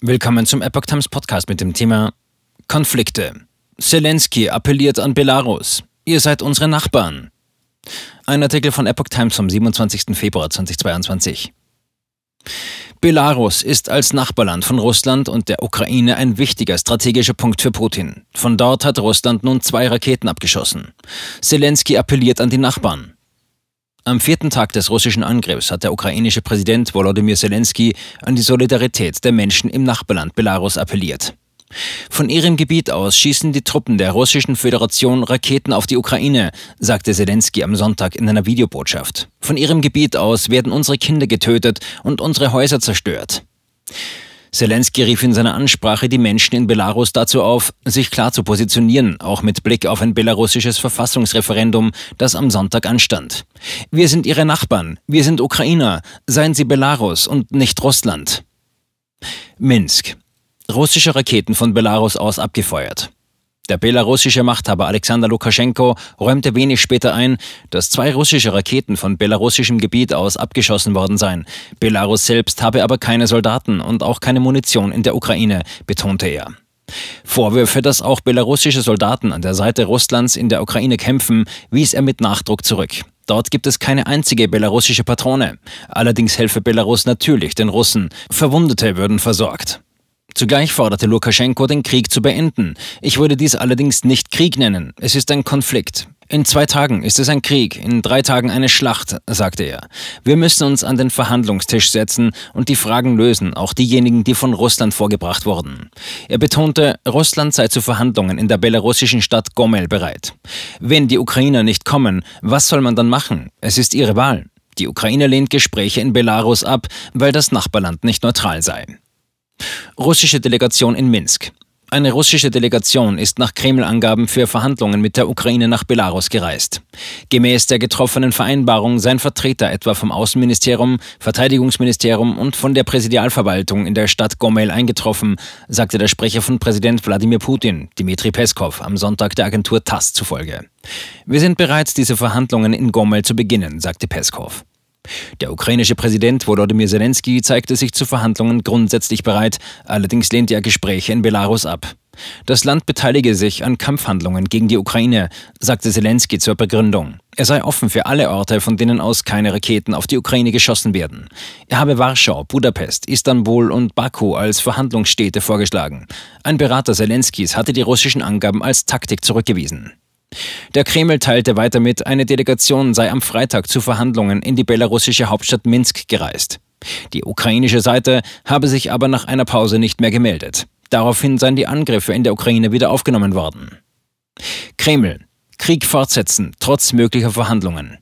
Willkommen zum Epoch Times Podcast mit dem Thema Konflikte. Zelensky appelliert an Belarus. Ihr seid unsere Nachbarn. Ein Artikel von Epoch Times vom 27. Februar 2022. Belarus ist als Nachbarland von Russland und der Ukraine ein wichtiger strategischer Punkt für Putin. Von dort hat Russland nun zwei Raketen abgeschossen. Zelensky appelliert an die Nachbarn. Am vierten Tag des russischen Angriffs hat der ukrainische Präsident Volodymyr Zelensky an die Solidarität der Menschen im Nachbarland Belarus appelliert. Von ihrem Gebiet aus schießen die Truppen der Russischen Föderation Raketen auf die Ukraine, sagte Zelensky am Sonntag in einer Videobotschaft. Von ihrem Gebiet aus werden unsere Kinder getötet und unsere Häuser zerstört. Zelensky rief in seiner Ansprache die Menschen in Belarus dazu auf, sich klar zu positionieren, auch mit Blick auf ein belarussisches Verfassungsreferendum, das am Sonntag anstand. Wir sind Ihre Nachbarn, wir sind Ukrainer, seien Sie Belarus und nicht Russland. Minsk. Russische Raketen von Belarus aus abgefeuert. Der belarussische Machthaber Alexander Lukaschenko räumte wenig später ein, dass zwei russische Raketen von belarussischem Gebiet aus abgeschossen worden seien. Belarus selbst habe aber keine Soldaten und auch keine Munition in der Ukraine, betonte er. Vorwürfe, dass auch belarussische Soldaten an der Seite Russlands in der Ukraine kämpfen, wies er mit Nachdruck zurück. Dort gibt es keine einzige belarussische Patrone. Allerdings helfe Belarus natürlich den Russen. Verwundete würden versorgt. Zugleich forderte Lukaschenko, den Krieg zu beenden. Ich würde dies allerdings nicht Krieg nennen. Es ist ein Konflikt. In zwei Tagen ist es ein Krieg, in drei Tagen eine Schlacht, sagte er. Wir müssen uns an den Verhandlungstisch setzen und die Fragen lösen, auch diejenigen, die von Russland vorgebracht wurden. Er betonte, Russland sei zu Verhandlungen in der belarussischen Stadt Gomel bereit. Wenn die Ukrainer nicht kommen, was soll man dann machen? Es ist ihre Wahl. Die Ukraine lehnt Gespräche in Belarus ab, weil das Nachbarland nicht neutral sei. Russische Delegation in Minsk. Eine russische Delegation ist nach Kreml-Angaben für Verhandlungen mit der Ukraine nach Belarus gereist. Gemäß der getroffenen Vereinbarung seien Vertreter etwa vom Außenministerium, Verteidigungsministerium und von der Präsidialverwaltung in der Stadt Gomel eingetroffen, sagte der Sprecher von Präsident Wladimir Putin, Dmitri Peskov, am Sonntag der Agentur TASS zufolge. Wir sind bereit, diese Verhandlungen in Gomel zu beginnen, sagte Peskov. Der ukrainische Präsident Volodymyr Zelensky zeigte sich zu Verhandlungen grundsätzlich bereit, allerdings lehnte er Gespräche in Belarus ab. Das Land beteilige sich an Kampfhandlungen gegen die Ukraine, sagte Zelensky zur Begründung. Er sei offen für alle Orte, von denen aus keine Raketen auf die Ukraine geschossen werden. Er habe Warschau, Budapest, Istanbul und Baku als Verhandlungsstädte vorgeschlagen. Ein Berater Zelenskys hatte die russischen Angaben als Taktik zurückgewiesen. Der Kreml teilte weiter mit, eine Delegation sei am Freitag zu Verhandlungen in die belarussische Hauptstadt Minsk gereist. Die ukrainische Seite habe sich aber nach einer Pause nicht mehr gemeldet. Daraufhin seien die Angriffe in der Ukraine wieder aufgenommen worden. Kreml. Krieg fortsetzen, trotz möglicher Verhandlungen.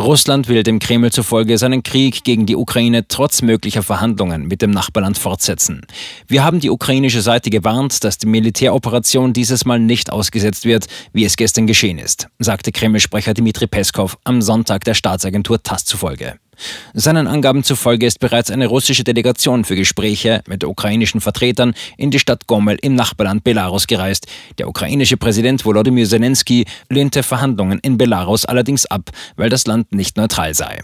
Russland will dem Kreml zufolge seinen Krieg gegen die Ukraine trotz möglicher Verhandlungen mit dem Nachbarland fortsetzen. Wir haben die ukrainische Seite gewarnt, dass die Militäroperation dieses Mal nicht ausgesetzt wird, wie es gestern geschehen ist, sagte Kreml-Sprecher Dmitri Peskov am Sonntag der Staatsagentur TASS zufolge. Seinen Angaben zufolge ist bereits eine russische Delegation für Gespräche mit ukrainischen Vertretern in die Stadt Gomel im Nachbarland Belarus gereist. Der ukrainische Präsident Volodymyr Zelensky lehnte Verhandlungen in Belarus allerdings ab, weil das Land nicht neutral sei.